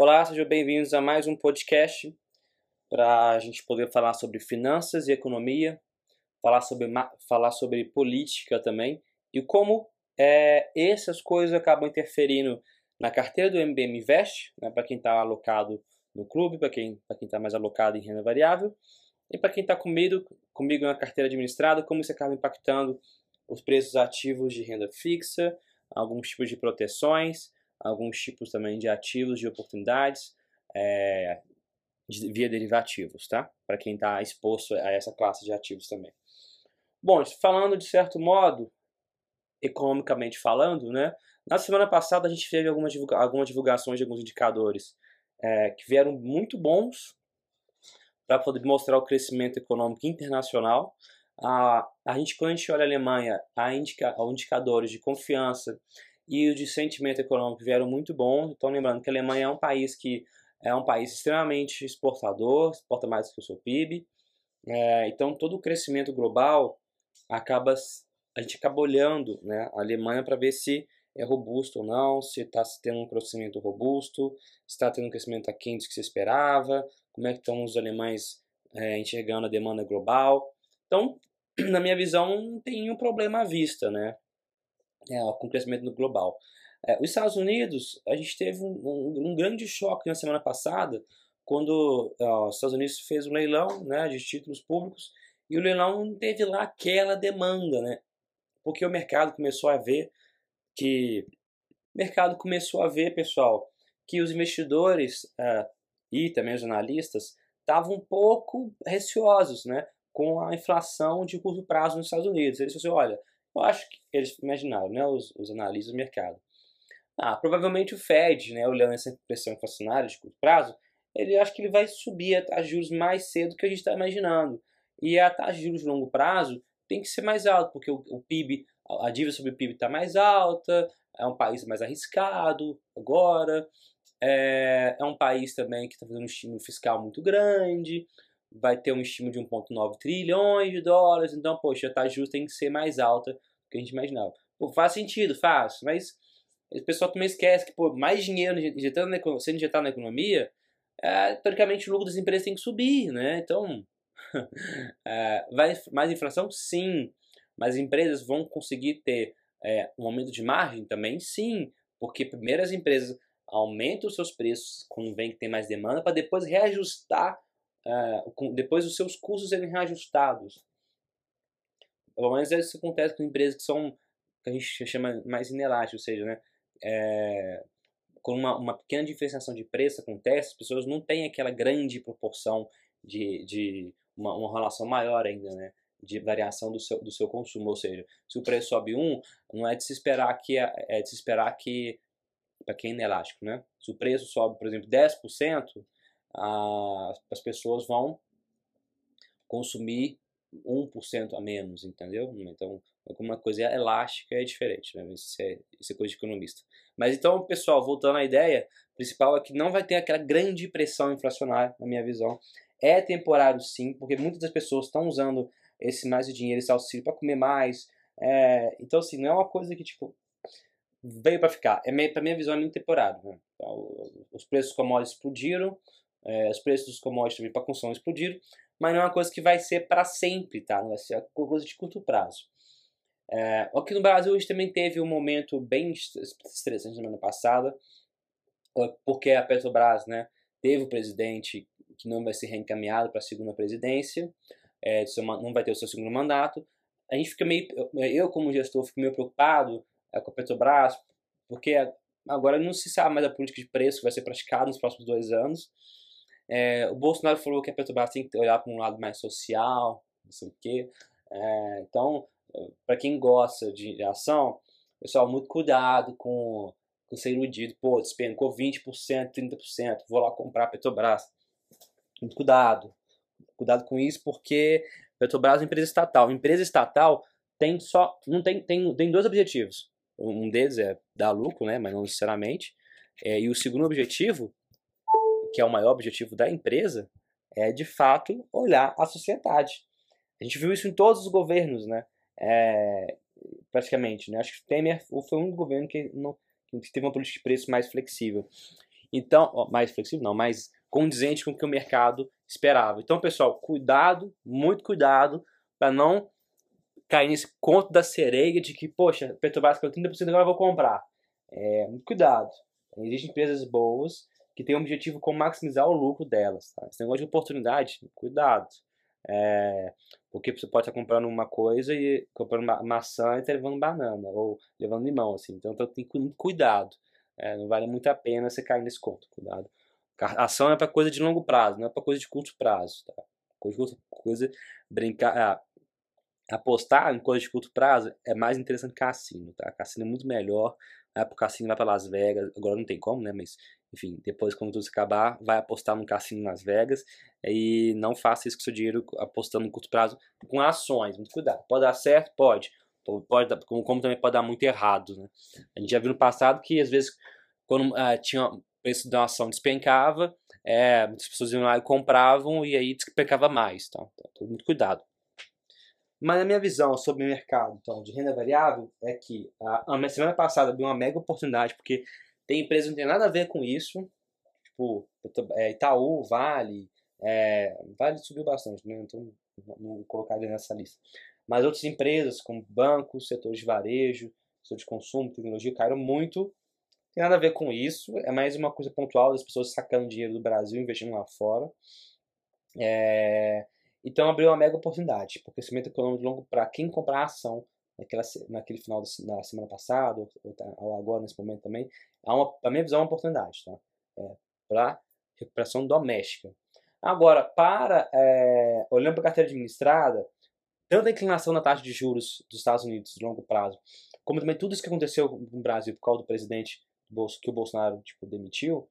Olá, sejam bem-vindos a mais um podcast para a gente poder falar sobre finanças e economia, falar sobre, falar sobre política também e como é, essas coisas acabam interferindo na carteira do MBM Invest, né, para quem está alocado no clube, para quem está mais alocado em renda variável, e para quem está comigo, comigo na carteira administrada, como isso acaba impactando os preços ativos de renda fixa, alguns tipos de proteções, alguns tipos também de ativos de oportunidades é, de, via derivativos, tá? Para quem está exposto a essa classe de ativos também. Bom, falando de certo modo, economicamente falando, né? Na semana passada a gente teve algumas, divulga algumas divulgações de alguns indicadores é, que vieram muito bons para poder mostrar o crescimento econômico internacional. A, a gente, quando a gente olha a Alemanha, há indica, indicadores de confiança e os de sentimento econômico vieram muito bons. Então, lembrando que a Alemanha é um país que é um país extremamente exportador, exporta mais do que o seu PIB. É, então, todo o crescimento global acaba a gente acaba olhando né, a Alemanha para ver se é robusto ou não, se está tendo um crescimento robusto, se está tendo um crescimento aquém do que se esperava, como é que estão os alemães é, enxergando a demanda global. Então, na minha visão, não tem nenhum problema à vista, né? É, com o crescimento global. É, os Estados Unidos, a gente teve um, um, um grande choque na semana passada, quando os Estados Unidos fez um leilão né, de títulos públicos e o leilão não teve lá aquela demanda, né? Porque o mercado começou a ver que o mercado começou a ver, pessoal, que os investidores uh, e também os analistas estavam um pouco receosos, né, com a inflação de curto prazo nos Estados Unidos. Eles falaram assim, olha, eu acho que eles imaginaram, né, os, os analistas do mercado. Ah, provavelmente o Fed, né, olhando essa pressão inflacionária de curto prazo, ele acha que ele vai subir a taxa de juros mais cedo do que a gente está imaginando. E a taxa de juros de longo prazo tem que ser mais alta, porque o, o PIB, a dívida sobre o PIB está mais alta, é um país mais arriscado agora, é, é um país também que está fazendo um estímulo fiscal muito grande, vai ter um estímulo de 1,9 trilhões de dólares, então, poxa, a taxa de tem que ser mais alta do que a gente imaginava. Pô, faz sentido, faz, mas o pessoal também esquece que pô, mais dinheiro injetando na, sendo injetado na economia, é, teoricamente o lucro das empresas tem que subir, né? Então, é, vai mais inflação? Sim. Mas as empresas vão conseguir ter é, um aumento de margem também? Sim. Porque primeiro as empresas aumentam os seus preços quando vem que tem mais demanda para depois reajustar, é, depois os seus custos serem reajustados. Pelo menos isso acontece com empresas que são que a gente chama mais inelásticas, ou seja, né, é, uma, uma pequena diferenciação de preço acontece, as pessoas não têm aquela grande proporção de, de uma, uma relação maior ainda, né? de variação do seu, do seu consumo, ou seja, se o preço sobe 1, não é de se esperar que é de se esperar que para quem é inelástico, né? Se o preço sobe, por exemplo, 10%, a, as pessoas vão consumir 1% a menos, entendeu? Então, alguma coisa elástica é diferente, né? Isso é, isso é coisa de economista. Mas então, pessoal, voltando à ideia principal é que não vai ter aquela grande pressão inflacionária, na minha visão, é temporário sim, porque muitas das pessoas estão usando esse mais de dinheiro, esse auxílio para comer mais. É, então, assim, não é uma coisa que, tipo, veio para ficar. É, para minha visão, é muito temporário. Né? Então, os preços commodities explodiram, é, os preços dos commodities também para construção explodiram, mas não é uma coisa que vai ser para sempre, tá? Não vai ser uma coisa de curto prazo. É, aqui no Brasil, a gente também teve um momento bem estressante na semana passada, porque a Petrobras, né, teve o presidente que não vai ser reencaminhado para a segunda presidência, é, não vai ter o seu segundo mandato. A gente fica meio, eu como gestor fico meio preocupado é, com a Petrobras, porque agora não se sabe mais a política de preço que vai ser praticada nos próximos dois anos. É, o Bolsonaro falou que a Petrobras tem que olhar para um lado mais social, não sei o quê. É, então, para quem gosta de ação, pessoal, muito cuidado com, com ser iludido. Pô, despencou 20%, 30%, vou lá comprar a Petrobras. Muito cuidado. Cuidado com isso, porque Petrobras é uma empresa estatal. Empresa estatal tem só. Não tem, tem, tem dois objetivos. Um deles é dar lucro, né? Mas não necessariamente. É, e o segundo objetivo, que é o maior objetivo da empresa, é de fato olhar a sociedade. A gente viu isso em todos os governos, né? É, praticamente, né? Acho que o Temer foi um governo que, não, que teve uma política de preço mais flexível. Então, mais flexível não, mais condizente com o que o mercado esperava. Então, pessoal, cuidado, muito cuidado para não cair nesse conto da sereia de que, poxa, Petrobras caiu 30% agora eu vou comprar. É, muito cuidado. Existem empresas boas que têm o objetivo como maximizar o lucro delas. Tá? Esse negócio de oportunidade, cuidado. É, porque você pode estar comprando uma coisa e comprando uma maçã e estar tá levando banana, ou levando limão, assim. Então, então tem que cuidado. É, não vale muito a pena você cair nesse conto, cuidado. A ação é para coisa de longo prazo, não é para coisa de curto prazo. Tá? Coisa, coisa brincar, ah, apostar em coisa de curto prazo é mais interessante que cassino. Tá? Cassino é muito melhor. Vai pro cassino, vai para Las Vegas. Agora não tem como, né? Mas enfim, depois quando tudo acabar, vai apostar num cassino Las Vegas e não faça isso com seu dinheiro apostando no curto prazo com ações. Muito cuidado. Pode dar certo? Pode. pode como, como também pode dar muito errado. Né? A gente já viu no passado que às vezes quando uh, tinha o preço da ação despencava, é, muitas pessoas iam lá e compravam e aí despencava mais. Então, então, muito cuidado. Mas a minha visão sobre o mercado então, de renda variável é que a, a semana passada abriu uma mega oportunidade, porque tem empresa que não tem nada a ver com isso, tipo é, Itaú, Vale, é, Vale subiu bastante, né? então não vou colocar ele nessa lista. Mas outras empresas, como bancos, setores de varejo, setor de consumo, tecnologia, caíram muito. Não tem nada a ver com isso, é mais uma coisa pontual das pessoas sacando dinheiro do Brasil e investindo lá fora. É, então abriu uma mega oportunidade, porque crescimento econômico de longo para quem comprar ação naquela, naquele final da semana passada, ou, tá, ou, agora nesse momento também, há uma, minha visão é uma oportunidade, tá? É, para recuperação doméstica. Agora, para é, olhando para a carteira administrada, tanto a inclinação na taxa de juros dos Estados Unidos de longo prazo, como também tudo isso que aconteceu no Brasil por causa do presidente que o Bolsonaro tipo, demitiu,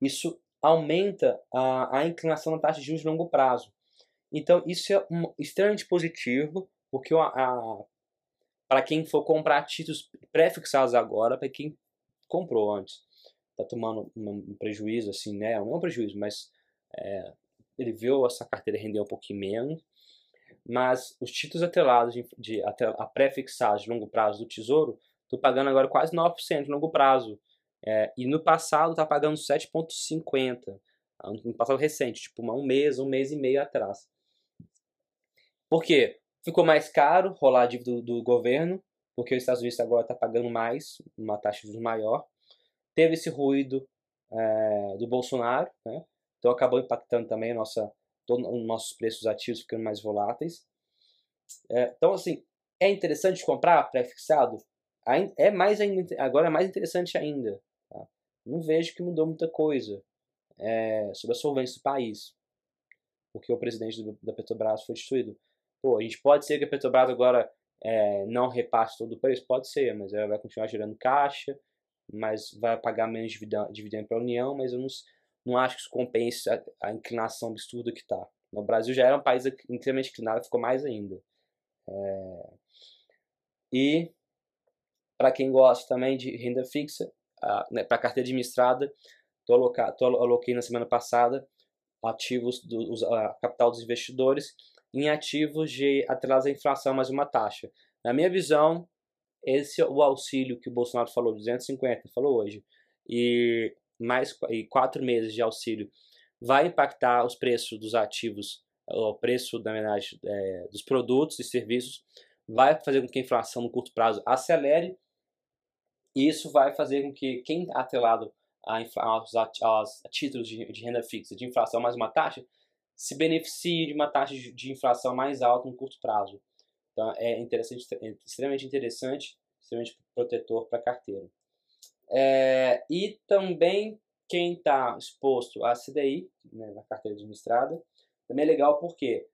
isso aumenta a, a inclinação na taxa de juros de longo prazo. Então, isso é um, extremamente positivo porque para quem for comprar títulos pré-fixados agora, para quem comprou antes, tá tomando um, prejuízo, assim, né? Não é um prejuízo, mas é, ele viu essa carteira render um pouquinho menos. Mas os títulos atrelados de, de a pré-fixados de longo prazo do Tesouro, estou pagando agora quase 9% de longo prazo. É, e no passado está pagando 7,50%. No passado recente, tipo um mês, um mês e meio atrás. Por quê? Ficou mais caro rolar a dívida do, do governo, porque os Estados Unidos agora está pagando mais, uma taxa de juros maior. Teve esse ruído é, do Bolsonaro, né? então acabou impactando também nossa, todos os nossos preços ativos ficando mais voláteis. É, então, assim, é interessante comprar pré-fixado? É mais agora é mais interessante ainda. Tá? Não vejo que mudou muita coisa é, sobre a solvência do país, porque o presidente da Petrobras foi destituído. Pô, a gente pode ser que a Petrobras agora é, não repasse todo o preço? Pode ser, mas ela vai continuar gerando caixa, mas vai pagar menos dividendo para a União, mas eu não, não acho que isso compense a, a inclinação absurda que está. O Brasil já era um país extremamente inclinado, ficou mais ainda. É... E, para quem gosta também de renda fixa, né, para carteira administrada, tô, aloca, tô aloquei na semana passada ativos do a capital dos investidores em ativos de atrás da inflação mais uma taxa. Na minha visão, esse é o auxílio que o Bolsonaro falou, 250, falou hoje, e mais e quatro meses de auxílio, vai impactar os preços dos ativos, o preço, na verdade, é, dos produtos e serviços, vai fazer com que a inflação no curto prazo acelere, e isso vai fazer com que quem está atrelado a, aos, aos títulos de, de renda fixa de inflação mais uma taxa, se beneficie de uma taxa de inflação mais alta no curto prazo. Então é interessante, é extremamente interessante, extremamente protetor para a carteira. É, e também quem está exposto à CDI, né, na carteira administrada, também é legal porque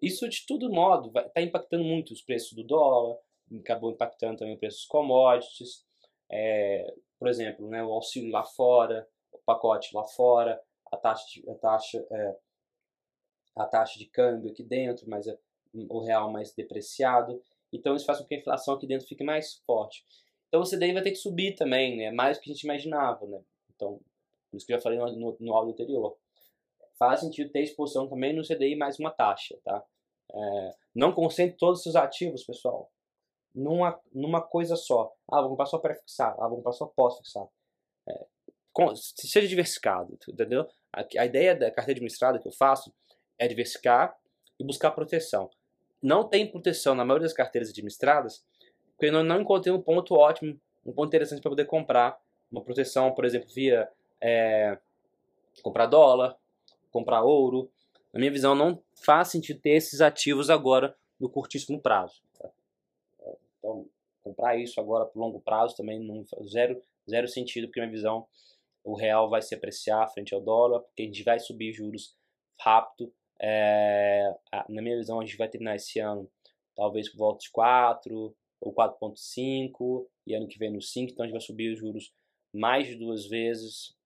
isso de todo modo está impactando muito os preços do dólar, acabou impactando também os preços dos commodities, é, por exemplo, né, o auxílio lá fora, o pacote lá fora, a taxa, a taxa é, a taxa de câmbio aqui dentro, mas é o real mais depreciado. Então isso faz com que a inflação aqui dentro fique mais forte. Então o CDI vai ter que subir também, né? mais do que a gente imaginava. Né? Então, por isso que eu já falei no, no, no áudio anterior. Faz sentido ter exposição também no CDI mais uma taxa. Tá? É, não concentre todos os seus ativos, pessoal, numa, numa coisa só. Ah, vou comprar só pré-fixado. Ah, vou comprar só pós-fixado. É, seja diversificado, entendeu? A, a ideia da carteira administrada que eu faço é diversificar e buscar proteção. Não tem proteção na maioria das carteiras administradas, porque eu não encontrei um ponto ótimo, um ponto interessante para poder comprar uma proteção, por exemplo, via é, comprar dólar, comprar ouro. Na minha visão, não faz sentido ter esses ativos agora no curtíssimo prazo. Tá? Então, comprar isso agora por longo prazo também não zero zero sentido, porque na minha visão o real vai se apreciar frente ao dólar, porque a gente vai subir juros rápido. É, na minha visão, a gente vai terminar esse ano talvez por volta de 4 ou 4,5 e ano que vem no 5, então a gente vai subir os juros mais duas vezes,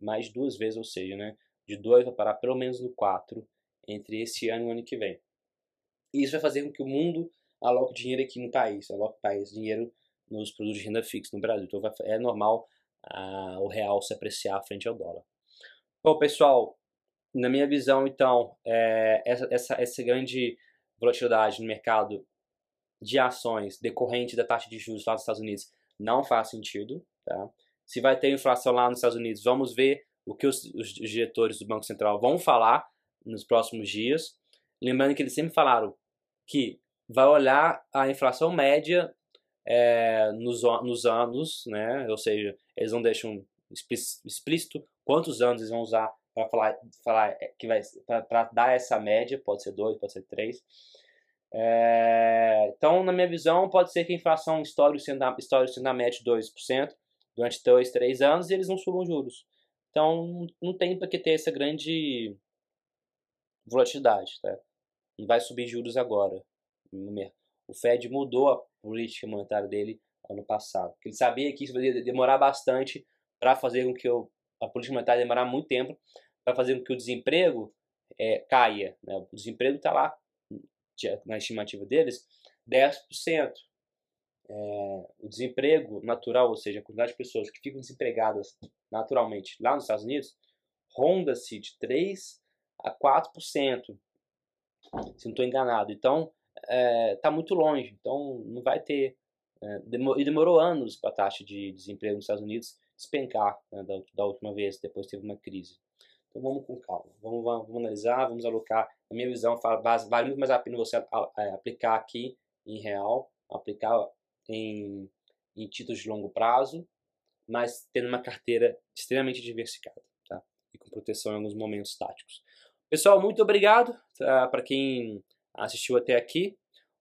mais duas vezes, ou seja, né, de 2 vai parar pelo menos no 4 entre esse ano e o ano que vem. E isso vai fazer com que o mundo aloque dinheiro aqui no país, aloque país, dinheiro nos produtos de renda fixa no Brasil. Então vai, é normal ah, o real se apreciar frente ao dólar. Bom, pessoal, na minha visão, então, é, essa, essa, essa grande volatilidade no mercado de ações decorrente da taxa de juros lá nos Estados Unidos não faz sentido. Tá? Se vai ter inflação lá nos Estados Unidos, vamos ver o que os, os diretores do Banco Central vão falar nos próximos dias. Lembrando que eles sempre falaram que vai olhar a inflação média é, nos, nos anos, né? ou seja, eles não deixam explícito quantos anos eles vão usar para falar, falar que vai para dar essa média, pode ser dois, pode ser três. É, então, na minha visão, pode ser que a inflação histórica sendo, histórica sendo a média de 2% durante dois, três anos e eles não subam juros. Então, não tem para que ter essa grande volatilidade. Tá? Não vai subir juros agora. O Fed mudou a política monetária dele ano passado. Ele sabia que isso ia demorar bastante para fazer com que o, a política monetária demorar muito tempo para fazer com que o desemprego é, caia. Né? O desemprego está lá na estimativa deles 10%. É, o desemprego natural, ou seja, a quantidade de pessoas que ficam desempregadas naturalmente lá nos Estados Unidos, ronda-se de 3 a 4%, se não estou enganado. Então, está é, tá muito longe. Então, não vai ter. É, e demorou anos para a taxa de desemprego nos Estados Unidos despencar né, da, da, última vez, depois teve uma crise. Então, vamos com calma. Vamos, vamos, analisar, vamos alocar. Na minha visão, vale muito mais a pena você é, aplicar aqui em real, aplicar em, em títulos de longo prazo, mas tendo uma carteira extremamente diversificada tá? e com proteção em alguns momentos táticos. Pessoal, muito obrigado tá? para quem assistiu até aqui.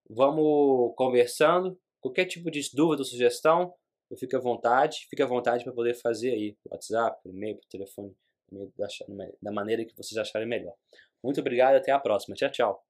Vamos conversando. Qualquer tipo de dúvida ou sugestão, fique à vontade. Fique à vontade para poder fazer aí WhatsApp, e-mail, telefone, da maneira que vocês acharem melhor. Muito obrigado e até a próxima. Tchau, tchau.